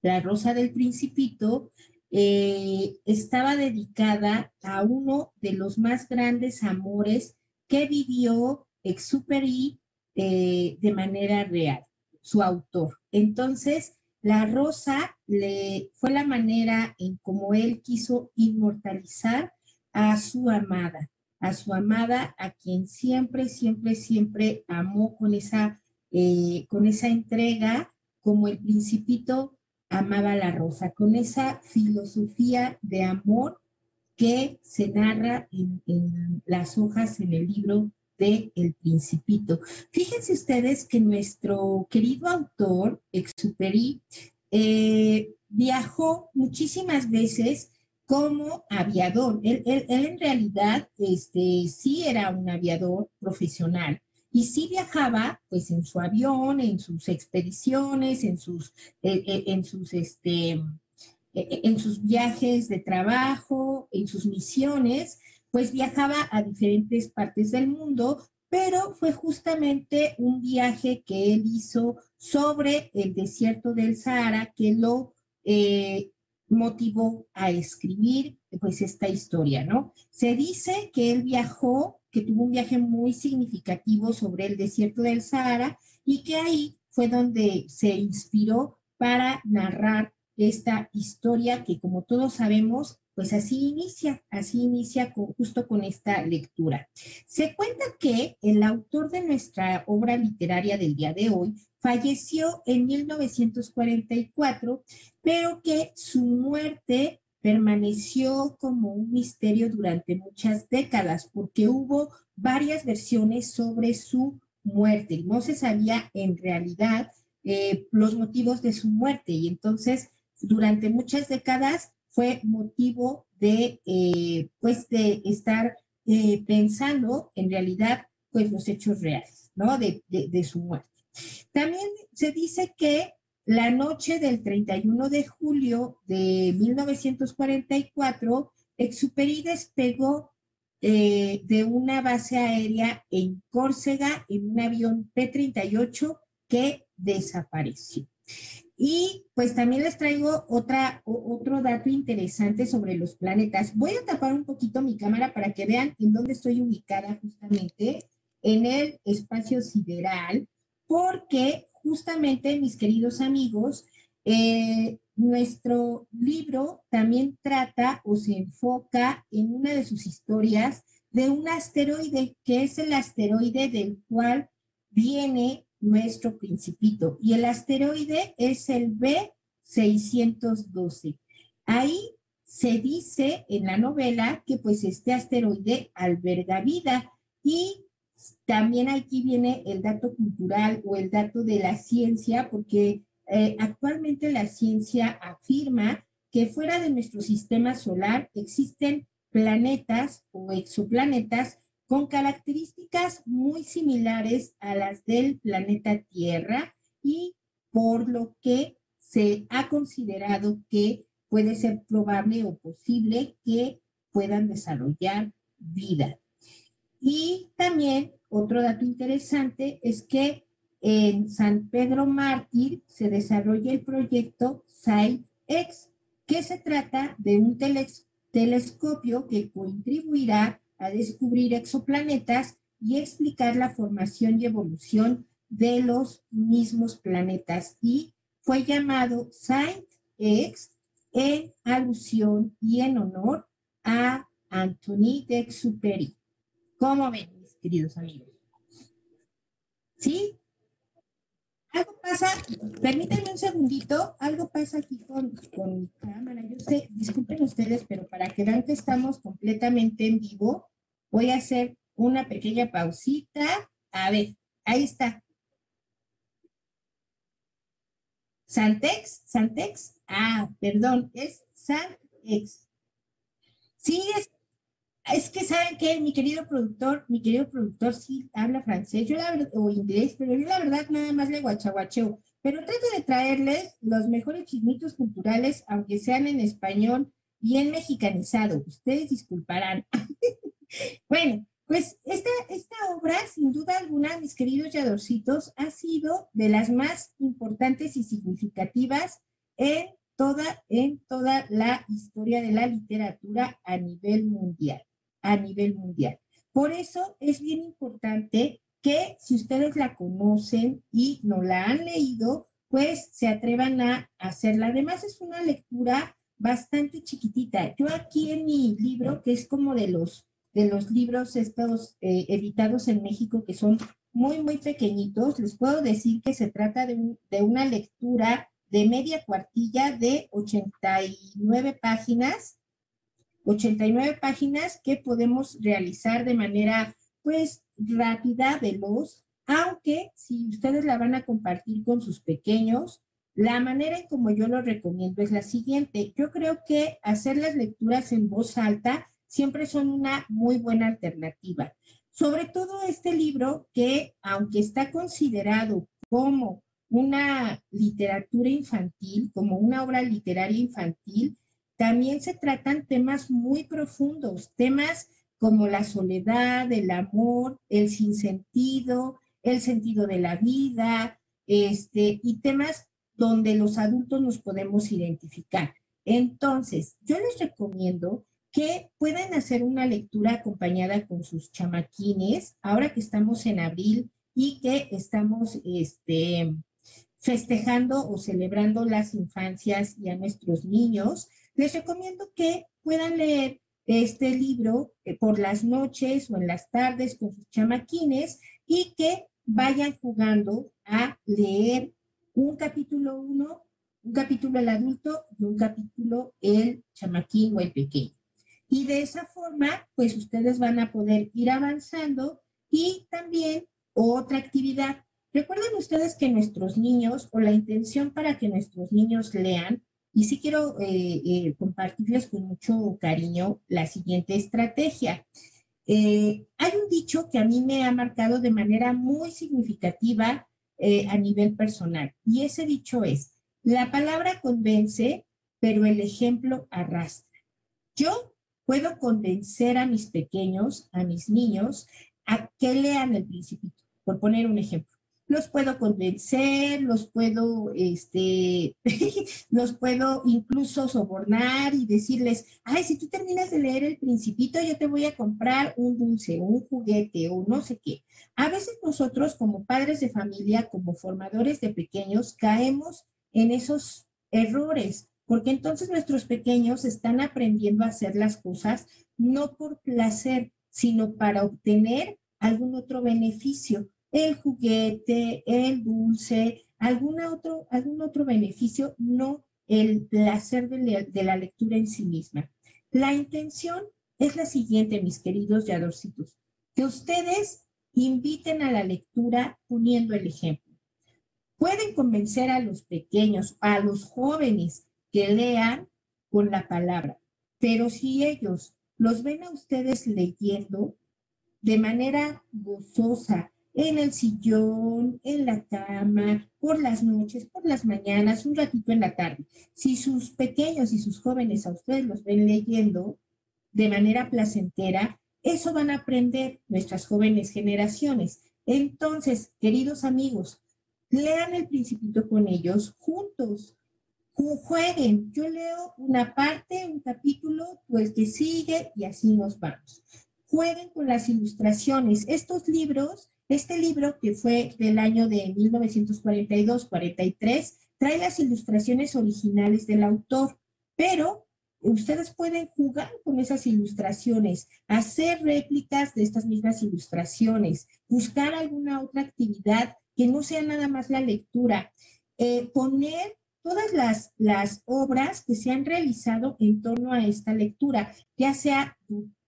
la rosa del principito, eh, estaba dedicada a uno de los más grandes amores que vivió Exuperi eh, de manera real, su autor. Entonces, la rosa le, fue la manera en cómo él quiso inmortalizar a su amada, a su amada, a quien siempre, siempre, siempre amó con esa, eh, con esa entrega, como el principito amaba la rosa, con esa filosofía de amor que se narra en, las hojas en el libro de El Principito. Fíjense ustedes que nuestro querido autor, Exuperi, eh, viajó muchísimas veces como aviador. Él, en realidad este, sí era un aviador profesional y sí viajaba pues en su avión, en sus expediciones, en sus, eh, eh, en sus, este, en sus viajes de trabajo, en sus misiones, pues viajaba a diferentes partes del mundo, pero fue justamente un viaje que él hizo sobre el desierto del Sahara que lo eh, motivó a escribir pues esta historia, ¿no? Se dice que él viajó, que tuvo un viaje muy significativo sobre el desierto del Sahara y que ahí fue donde se inspiró para narrar esta historia que como todos sabemos pues así inicia, así inicia justo con esta lectura. Se cuenta que el autor de nuestra obra literaria del día de hoy falleció en 1944, pero que su muerte permaneció como un misterio durante muchas décadas, porque hubo varias versiones sobre su muerte. No se sabía en realidad eh, los motivos de su muerte y entonces durante muchas décadas fue motivo de, eh, pues, de estar eh, pensando en realidad, pues, los hechos reales, ¿no? De, de, su muerte. También se dice que la noche del 31 de julio de 1944, Exuperi despegó de una base aérea en Córcega en un avión P-38 que desapareció. Y pues también les traigo otra, otro dato interesante sobre los planetas. Voy a tapar un poquito mi cámara para que vean en dónde estoy ubicada justamente en el espacio sideral, porque justamente, mis queridos amigos, eh, nuestro libro también trata o se enfoca en una de sus historias de un asteroide, que es el asteroide del cual viene nuestro principito. Y el asteroide es el B612. Ahí se dice en la novela que pues este asteroide alberga vida y también aquí viene el dato cultural o el dato de la ciencia, porque eh, actualmente la ciencia afirma que fuera de nuestro sistema solar existen planetas o exoplanetas con características muy similares a las del planeta Tierra y por lo que se ha considerado que puede ser probable o posible que puedan desarrollar vida. Y también otro dato interesante es que en San Pedro Mártir se desarrolla el proyecto SciX, que se trata de un telescopio que contribuirá a descubrir exoplanetas y explicar la formación y evolución de los mismos planetas y fue llamado Saint X en alusión y en honor a Anthony de Exuperi. ¿Cómo ven, mis queridos amigos? ¿Sí? Algo pasa, permítanme un segundito, algo pasa aquí con, con mi cámara. Yo sé, disculpen ustedes, pero para que vean que estamos completamente en vivo, voy a hacer una pequeña pausita. A ver, ahí está. Santex, Santex, ah, perdón, es Santex. Sí, es, es que saben que mi querido productor, mi querido productor sí habla francés, yo la o inglés, pero yo la verdad nada más le guachaguacheo. Pero trato de traerles los mejores chismitos culturales, aunque sean en español bien mexicanizado. Ustedes disculparán. bueno, pues esta, esta obra, sin duda alguna, mis queridos yadorcitos, ha sido de las más importantes y significativas en toda, en toda la historia de la literatura a nivel mundial, a nivel mundial. Por eso es bien importante que si ustedes la conocen y no la han leído, pues se atrevan a hacerla. Además es una lectura bastante chiquitita. Yo aquí en mi libro, que es como de los, de los libros estos eh, editados en México, que son muy, muy pequeñitos, les puedo decir que se trata de, una lectura de media cuartilla de 89 páginas, 89 páginas que podemos realizar de manera pues rápida, veloz, aunque si ustedes la van a compartir con sus pequeños, la manera en como yo lo recomiendo es la siguiente. Yo creo que hacer las lecturas en voz alta siempre son una muy buena alternativa. Sobre todo este libro que, aunque está considerado como una literatura infantil, como una obra literaria infantil, también se tratan temas muy profundos, temas como la soledad, el amor, el sinsentido, el sentido de la vida, este, y temas donde los adultos nos podemos identificar. Entonces, yo les recomiendo que puedan hacer una lectura acompañada con sus chamaquines, ahora que estamos en abril y que estamos este, festejando o celebrando las infancias y a nuestros niños, les recomiendo que puedan leer este libro eh, por las noches o en las tardes con sus chamaquines y que vayan jugando a leer un capítulo uno, un capítulo el adulto y un capítulo el chamaquín o el pequeño. Y de esa forma, pues ustedes van a poder ir avanzando y también otra actividad. Recuerden ustedes que nuestros niños o la intención para que nuestros niños lean, y sí quiero eh, eh, compartirles con mucho cariño la siguiente estrategia. Eh, hay un dicho que a mí me ha marcado de manera muy significativa a nivel personal y ese dicho es, la palabra convence, pero el ejemplo arrastra. Yo puedo convencer a mis pequeños, a mis niños, a que lean el principito, por poner un ejemplo los puedo convencer, los puedo, este, los puedo incluso sobornar y decirles, ay, si tú terminas de leer el principito, yo te voy a comprar un dulce, un juguete o no sé qué. A veces nosotros como padres de familia, como formadores de pequeños, caemos en esos errores, porque entonces nuestros pequeños están aprendiendo a hacer las cosas no por placer, sino para obtener algún otro beneficio el juguete, el dulce, algún otro, algún otro beneficio, no el placer de, la lectura en sí misma. La intención es la siguiente, mis queridos yadorcitos, que ustedes inviten a la lectura poniendo el ejemplo. Pueden convencer a los pequeños, a los jóvenes que lean con la palabra, pero si ellos los ven a ustedes leyendo de manera gozosa, en el sillón, en la cama, por las noches, por las mañanas, un ratito en la tarde. Si sus pequeños y sus jóvenes a ustedes los ven leyendo de manera placentera, eso van a aprender nuestras jóvenes generaciones. Entonces, queridos amigos, lean el principito con ellos juntos. Jueguen, yo leo una parte, un capítulo, pues que sigue y así nos vamos. Jueguen con las ilustraciones. Estos libros este libro, que fue del año de 1942-43, trae las ilustraciones originales del autor, pero ustedes pueden jugar con esas ilustraciones, hacer réplicas de estas mismas ilustraciones, buscar alguna otra actividad que no sea nada más la lectura, eh, poner todas las, las obras que se han realizado en torno a esta lectura, ya sea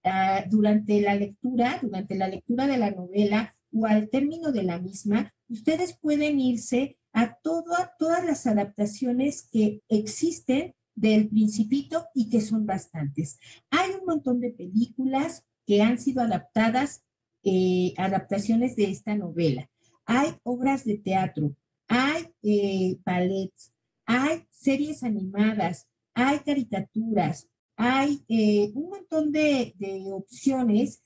ah, durante la lectura, durante la lectura de la novela o al término de la misma, ustedes pueden irse a todas las adaptaciones que existen del principito y que son bastantes. Hay un montón de películas que han sido adaptadas, eh, adaptaciones de esta novela. Hay obras de teatro, hay eh, ballets, hay series animadas, hay caricaturas, hay eh, un montón de opciones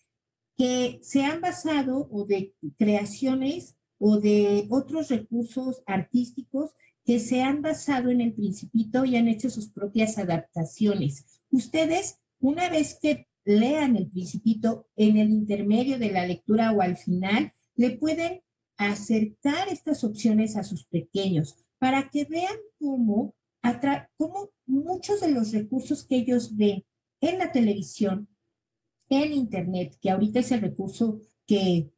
que se han basado o de creaciones o de otros recursos artísticos que se han basado en el principito y han hecho sus propias adaptaciones. Ustedes, una vez que lean el principito en el intermedio de la lectura o al final, le pueden acercar estas opciones a sus pequeños para que vean cómo, cómo muchos de los recursos que ellos ven en la televisión, en Internet, que ahorita es el recurso que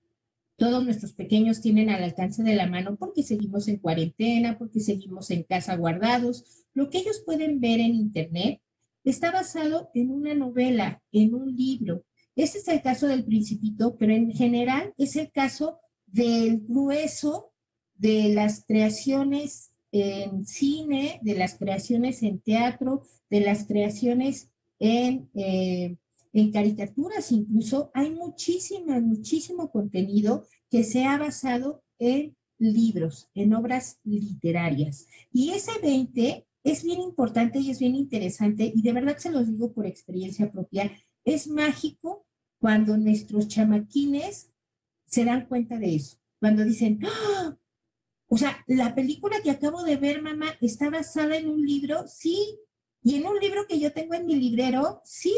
todos nuestros pequeños tienen al alcance de la mano porque seguimos en cuarentena, porque seguimos en casa guardados. Lo que ellos pueden ver en Internet está basado en una novela, en un libro. Este es el caso del principito, pero en general es el caso del grueso de las creaciones en cine, de las creaciones en teatro, de las creaciones en, eh, en caricaturas, incluso hay muchísimo, muchísimo contenido que se ha basado en libros, en obras literarias. Y ese 20 es bien importante y es bien interesante, y de verdad se los digo por experiencia propia, es mágico cuando nuestros chamaquines se dan cuenta de eso, cuando dicen, ¡Ah! o sea, la película que acabo de ver, mamá, está basada en un libro, sí, y en un libro que yo tengo en mi librero, sí.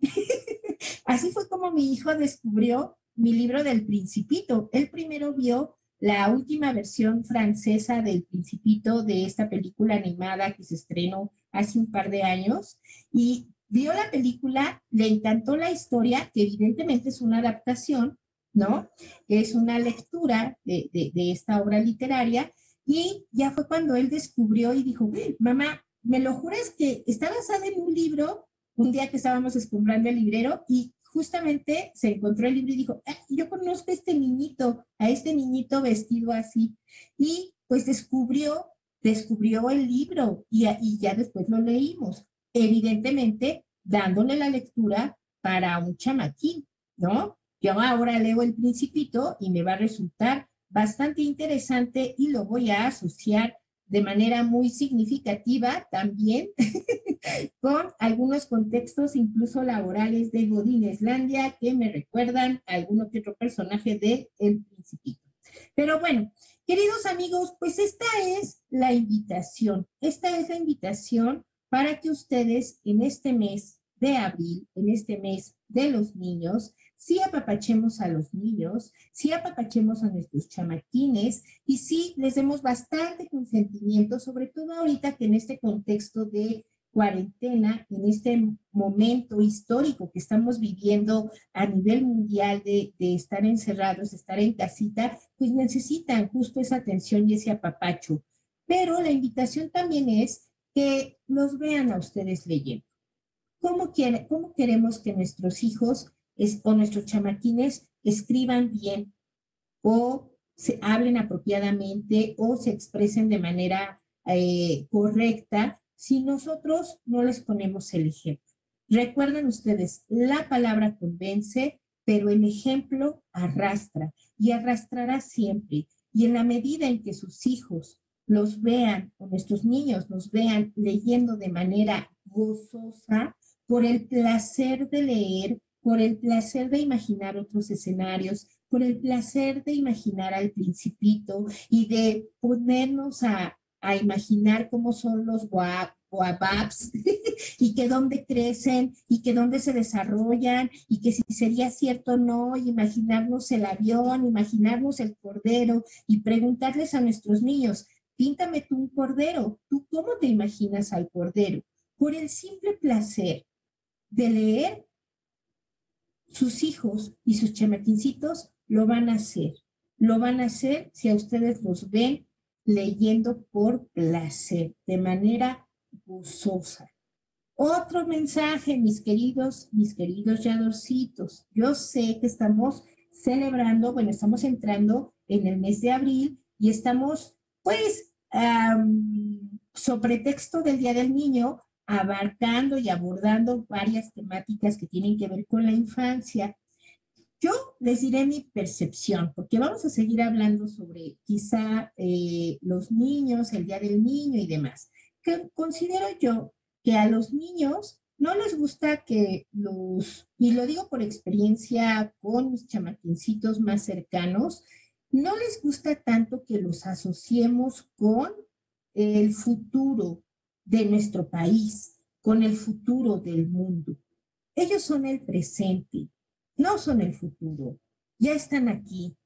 Así fue como mi hijo descubrió mi libro del principito. Él primero vio la última versión francesa del Principito de esta película animada que se estrenó hace un par de años y vio la película, le encantó la historia, que evidentemente es una adaptación, ¿no? Es una lectura de, esta obra literaria y ya fue cuando él descubrió y dijo, mamá, ¿me lo juras que está basada en un libro? Un día que estábamos escombrando el librero y justamente se encontró el libro y dijo, ah, yo conozco a este niñito, a este niñito vestido así. Y pues descubrió, descubrió el libro y, y ya después lo leímos. Evidentemente, dándole la lectura para un chamaquín, ¿no? Yo ahora leo el principito y me va a resultar bastante interesante y lo voy a asociar de manera muy significativa también con algunos contextos incluso laborales de Godineslandia que me recuerdan a que otro personaje de El Principito. Pero bueno, queridos amigos, pues esta es la invitación. Esta es la invitación para que ustedes en este mes de abril, en este mes de los niños, sí apapachemos a los niños, sí apapachemos a nuestros chamaquines y sí les demos bastante consentimiento, sobre todo ahorita que en este contexto de cuarentena, en este momento histórico que estamos viviendo a nivel mundial de, estar encerrados, de estar en casita, pues necesitan justo esa atención y ese apapacho. Pero la invitación también es que nos vean a ustedes leyendo. ¿Cómo, quiere, cómo queremos que nuestros hijos o nuestros chamaquines escriban bien o se hablen apropiadamente o se expresen de manera eh, correcta si nosotros no les ponemos el ejemplo. Recuerden ustedes, la palabra convence, pero el ejemplo arrastra y arrastrará siempre. Y en la medida en que sus hijos los vean o nuestros niños nos vean leyendo de manera gozosa, por el placer de leer, por el placer de imaginar otros escenarios, por el placer de imaginar al principito y de ponernos a, imaginar cómo son los guababs y que dónde crecen y que dónde se desarrollan y que si sería cierto o no, imaginarnos el avión, imaginarnos el cordero y preguntarles a nuestros niños, píntame tú un cordero, ¿tú cómo te imaginas al cordero? Por el simple placer de leer sus hijos y sus chamaquincitos lo van a hacer. Lo van a hacer si a ustedes los ven leyendo por placer, de manera gozosa. Otro mensaje, mis queridos, mis queridos yadorcitos. Yo sé que estamos celebrando, bueno, estamos entrando en el mes de abril y estamos, pues, sobre texto del Día del Niño, abarcando y abordando varias temáticas que tienen que ver con la infancia. Yo les diré mi percepción, porque vamos a seguir hablando sobre quizá eh, los niños, el Día del Niño y demás. Que considero yo que a los niños no les gusta que los, y lo digo por experiencia con mis chamaquincitos más cercanos, no les gusta tanto que los asociemos con el futuro de nuestro país, con el futuro del mundo. Ellos son el presente, no son el futuro. Ya están aquí,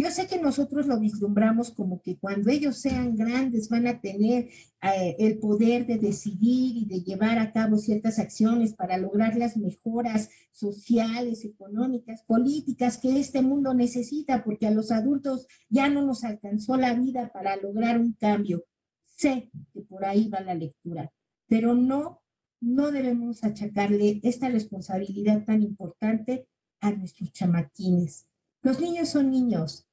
yo sé que nosotros lo vislumbramos como que cuando ellos sean grandes van a tener eh, el poder de decidir y de llevar a cabo ciertas acciones para lograr las mejoras sociales, económicas, políticas que este mundo necesita, porque a los adultos ya no nos alcanzó la vida para lograr un cambio. Sé que por ahí va la lectura, pero no, no debemos achacarle esta responsabilidad tan importante a nuestros chamaquines. Los niños son niños,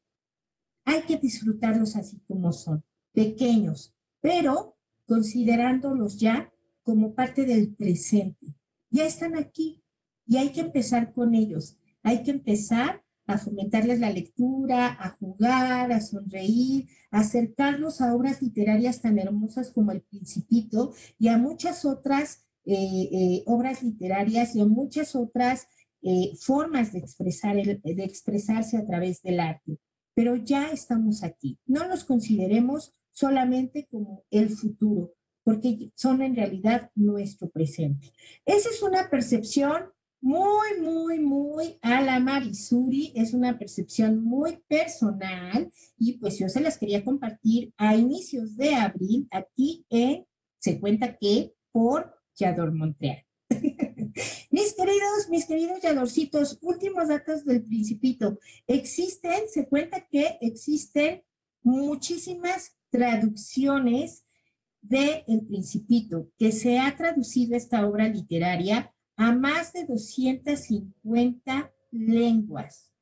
hay que disfrutarlos así como son, pequeños, pero considerándolos ya como parte del presente. Ya están aquí y hay que empezar con ellos. Hay que empezar a fomentarles la lectura, a jugar, a sonreír, a acercarlos a obras literarias tan hermosas como El Principito y a muchas otras eh, eh, obras literarias y a muchas otras eh, formas de, expresar de expresarse a través del arte pero ya estamos aquí. No nos consideremos solamente como el futuro, porque son en realidad nuestro presente. Esa es una percepción muy, muy, muy a la Marisuri, es una percepción muy personal y pues yo se las quería compartir a inicios de abril aquí en Se cuenta que por Yador Montreal. Mis queridos, mis queridos yadorcitos, últimos datos del principito. Existen, se cuenta que existen muchísimas traducciones de El Principito, que se ha traducido esta obra literaria a más de 250 lenguas,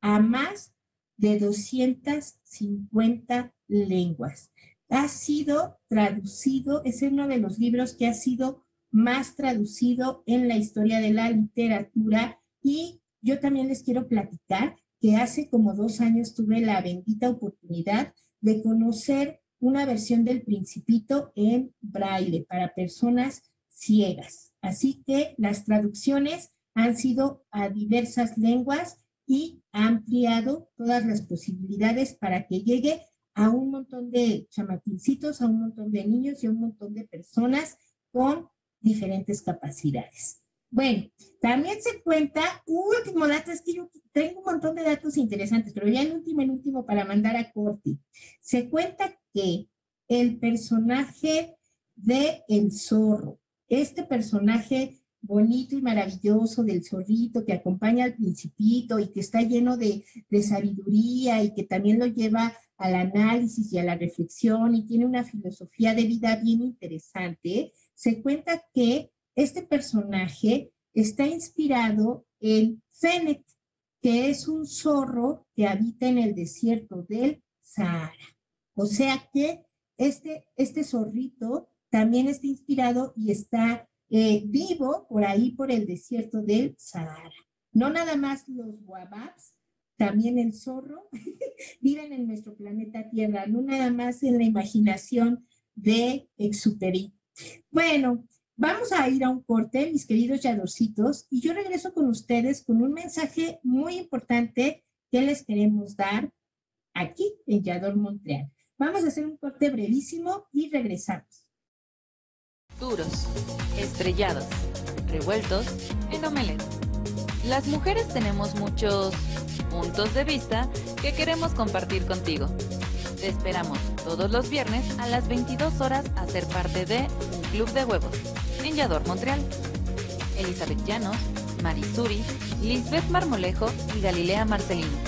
a más de 250 lenguas. Ha sido traducido, es uno de los libros que ha sido más traducido en la historia de la literatura y yo también les quiero platicar que hace como dos años tuve la bendita oportunidad de conocer una versión del Principito en braille para personas ciegas. Así que las traducciones han sido a diversas lenguas y ha ampliado todas las posibilidades para que llegue a un montón de chamaquincitos, a un montón de niños y a un montón de personas con diferentes capacidades. Bueno, también se cuenta, último dato, es que yo tengo un montón de datos interesantes, pero ya el último, el último para mandar a corte. Se cuenta que el personaje de El Zorro, este personaje bonito y maravilloso del zorrito que acompaña al principito y que está lleno de, de sabiduría y que también lo lleva al análisis y a la reflexión y tiene una filosofía de vida bien interesante, se cuenta que este personaje está inspirado en Fennec, que es un zorro que habita en el desierto del Sahara. O sea que este, este zorrito también está inspirado y está eh, vivo por ahí, por el desierto del Sahara. No nada más los wababs, también el zorro, viven en nuestro planeta Tierra, no nada más en la imaginación de Exuperi. Bueno, vamos a ir a un corte, mis queridos yadorcitos, y yo regreso con ustedes con un mensaje muy importante que les queremos dar aquí en Yador Montreal. Vamos a hacer un corte brevísimo y regresamos. Duros, estrellados, revueltos en omelette. Las mujeres tenemos muchos puntos de vista que queremos compartir contigo. Te esperamos todos los viernes a las 22 horas a ser parte de Un Club de Huevos en Montreal. Elizabeth Llanos, Marisuri, Lisbeth Marmolejo y Galilea Marcelino.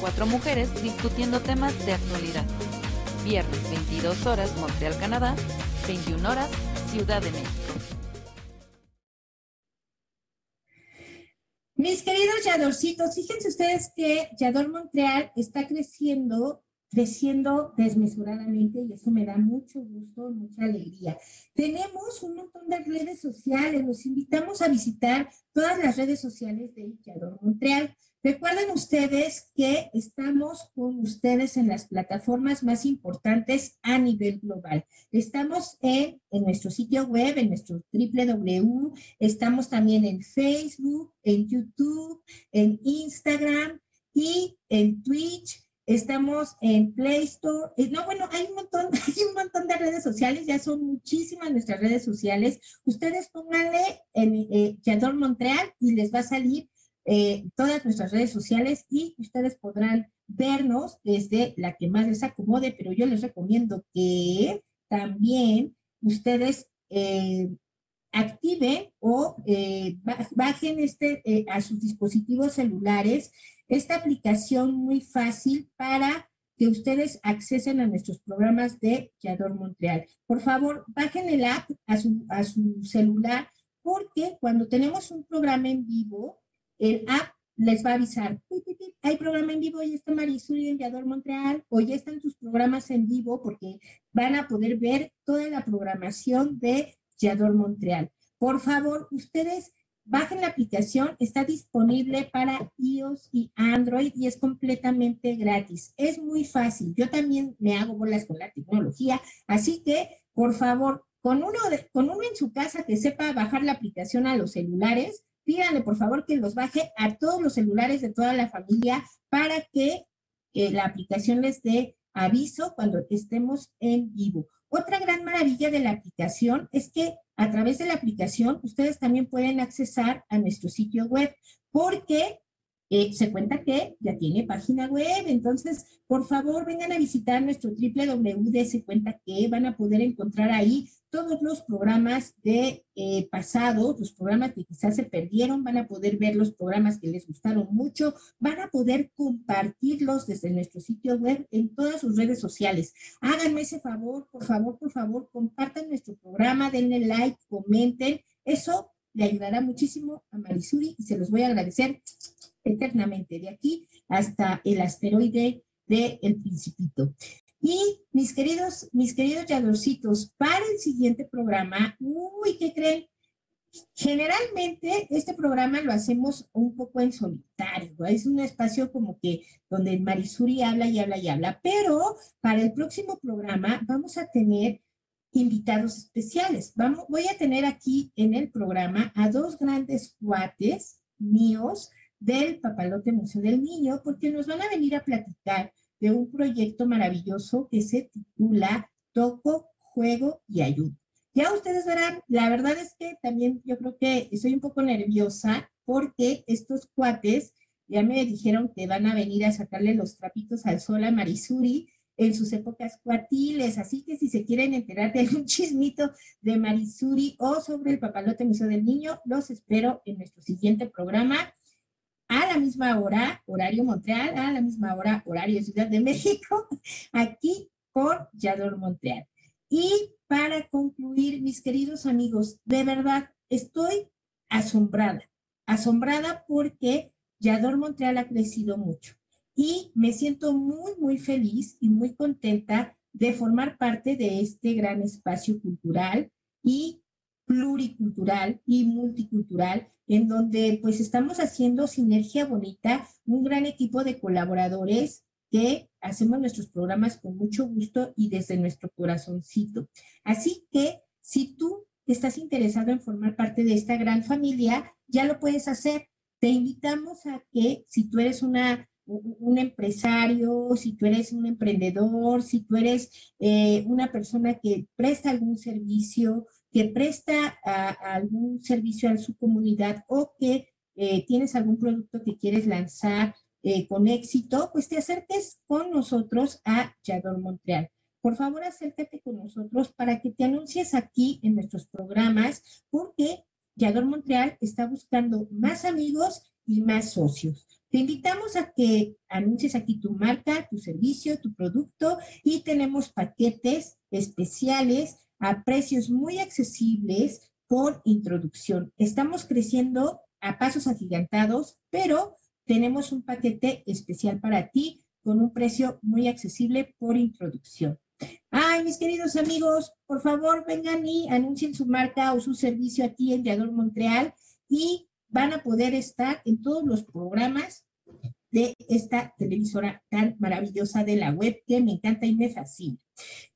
Cuatro mujeres discutiendo temas de actualidad. Viernes 22 horas Montreal, Canadá, 21 horas Ciudad de México. Mis queridos Yadorcitos, fíjense ustedes que Yador Montreal está creciendo creciendo desmesuradamente y eso me da mucho gusto, mucha alegría. Tenemos un montón de redes sociales, los invitamos a visitar todas las redes sociales de Yador Montreal. Recuerden ustedes que estamos con ustedes en las plataformas más importantes a nivel global. Estamos en, en nuestro sitio web, en nuestro www, estamos también en Facebook, en YouTube, en Instagram y en Twitch Estamos en Play Store. Eh, no, bueno, hay un montón, hay un montón de redes sociales, ya son muchísimas nuestras redes sociales. Ustedes pónganle en eh, Montreal y les va a salir eh, todas nuestras redes sociales y ustedes podrán vernos desde la que más les acomode, pero yo les recomiendo que también ustedes eh, activen o eh, bajen este, a sus dispositivos celulares esta aplicación muy fácil para que ustedes accesen a nuestros programas de Yador Montreal. Por favor, bajen el app a su, celular porque cuando tenemos un programa en vivo, el app les va a avisar, hay programa en vivo, ya está Marisol y Enviador Montreal, o están tus programas en vivo porque van a poder ver toda la programación de Yador Montreal. Por favor, ustedes bajen la aplicación, está disponible para iOS y Android y es completamente gratis. Es muy fácil. Yo también me hago bolas con la tecnología, así que, por favor, con uno, con uno en su casa que sepa bajar la aplicación a los celulares, pídanle por favor que los baje a todos los celulares de toda la familia para que la aplicación les dé aviso cuando estemos en vivo. Otra gran maravilla de la aplicación es que a través de la aplicación ustedes también pueden accesar a nuestro sitio web porque eh, se cuenta que ya tiene página web, entonces por favor vengan a visitar nuestro www Se cuenta que van a poder encontrar ahí todos los programas de eh, pasado, los programas que quizás se perdieron, van a poder ver los programas que les gustaron mucho, van a poder compartirlos desde nuestro sitio web en todas sus redes sociales. Háganme ese favor, por favor, por favor, compartan nuestro programa, denle like, comenten. Eso le ayudará muchísimo a Marisuri y se los voy a agradecer eternamente, de aquí hasta el asteroide de El Principito. Y mis queridos, mis queridos yadorcitos, para el siguiente programa, uy, ¿qué creen? Generalmente este programa lo hacemos un poco en solitario, es un espacio como que donde Marisuri habla y habla y habla, pero para el próximo programa vamos a tener invitados especiales. Vamos, voy a tener aquí en el programa a dos grandes cuates míos del Papalote Museo del Niño, porque nos van a venir a platicar de un proyecto maravilloso que se titula Toco, Juego y Ayuda. Ya ustedes verán, la verdad es que también yo creo que estoy un poco nerviosa porque estos cuates ya me dijeron que van a venir a sacarle los trapitos al sol a Marisuri en sus épocas cuatiles, así que si se quieren enterar de algún chismito de Marisuri o sobre el papalote museo del niño, los espero en nuestro siguiente programa a la misma hora, horario Montreal, a la misma hora, horario Ciudad de México, aquí por Yador Montreal. Y para concluir, mis queridos amigos, de verdad estoy asombrada, asombrada porque Yador Montreal ha crecido mucho y me siento muy, muy feliz y muy contenta de formar parte de este gran espacio cultural y pluricultural y multicultural en donde pues estamos haciendo sinergia bonita, un gran equipo de colaboradores que hacemos nuestros programas con mucho gusto y desde nuestro corazoncito. Así que si tú estás interesado en formar parte de esta gran familia, ya lo puedes hacer. Te invitamos a que si tú eres una un empresario, si tú eres un emprendedor, si tú eres eh, una persona que presta algún servicio, que presta algún servicio a su comunidad o que eh, tienes algún producto que quieres lanzar eh, con éxito, pues te acerques con nosotros a Yador Montreal. Por favor, acércate con nosotros para que te anuncies aquí en nuestros programas, porque Yador Montreal está buscando más amigos y más socios. Te invitamos a que anuncies aquí tu marca, tu servicio, tu producto y tenemos paquetes especiales a precios muy accesibles por introducción. Estamos creciendo a pasos agigantados, pero tenemos un paquete especial para ti con un precio muy accesible por introducción. Ay, mis queridos amigos, por favor, vengan y anuncien su marca o su servicio aquí en Yador Montreal y van a poder estar en todos los programas de esta televisora tan maravillosa de la web que me encanta y me fascina.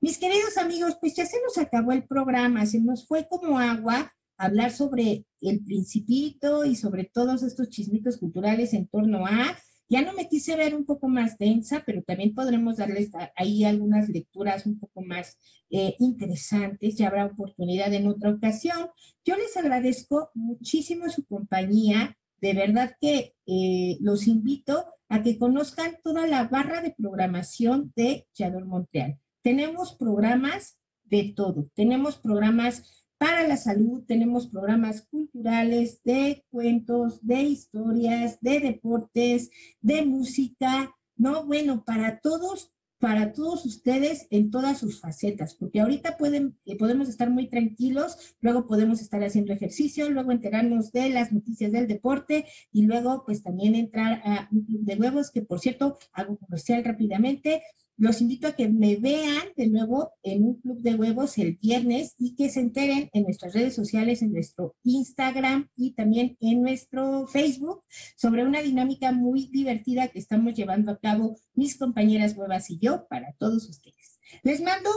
Mis queridos amigos, pues ya se nos acabó el programa, se nos fue como agua hablar sobre el principito y sobre todos estos chismitos culturales en torno a Ya no me quise ver un poco más densa, pero también podremos darles ahí algunas lecturas un poco más eh, interesantes. Ya habrá oportunidad en otra ocasión. Yo les agradezco muchísimo su compañía. De verdad que eh, los invito a que conozcan toda la barra de programación de Yador Montreal. Tenemos programas de todo. Tenemos programas para la salud, tenemos programas culturales, de cuentos, de historias, de deportes, de música, ¿no? Bueno, para todos, para todos ustedes en todas sus facetas, porque ahorita pueden, eh, podemos estar muy tranquilos, luego podemos estar haciendo ejercicio, luego enterarnos de las noticias del deporte y luego pues también entrar a de huevos, que por cierto, hago comercial rápidamente, los invito a que me vean de nuevo en un club de huevos el viernes y que se enteren en nuestras redes sociales, en nuestro Instagram y también en nuestro Facebook sobre una dinámica muy divertida que estamos llevando a cabo mis compañeras huevas y yo para todos ustedes. Les mando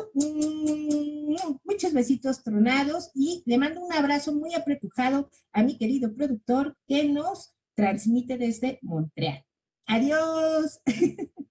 muchos besitos tronados y le mando un abrazo muy apretujado a mi querido productor que nos transmite desde Montreal. Adiós.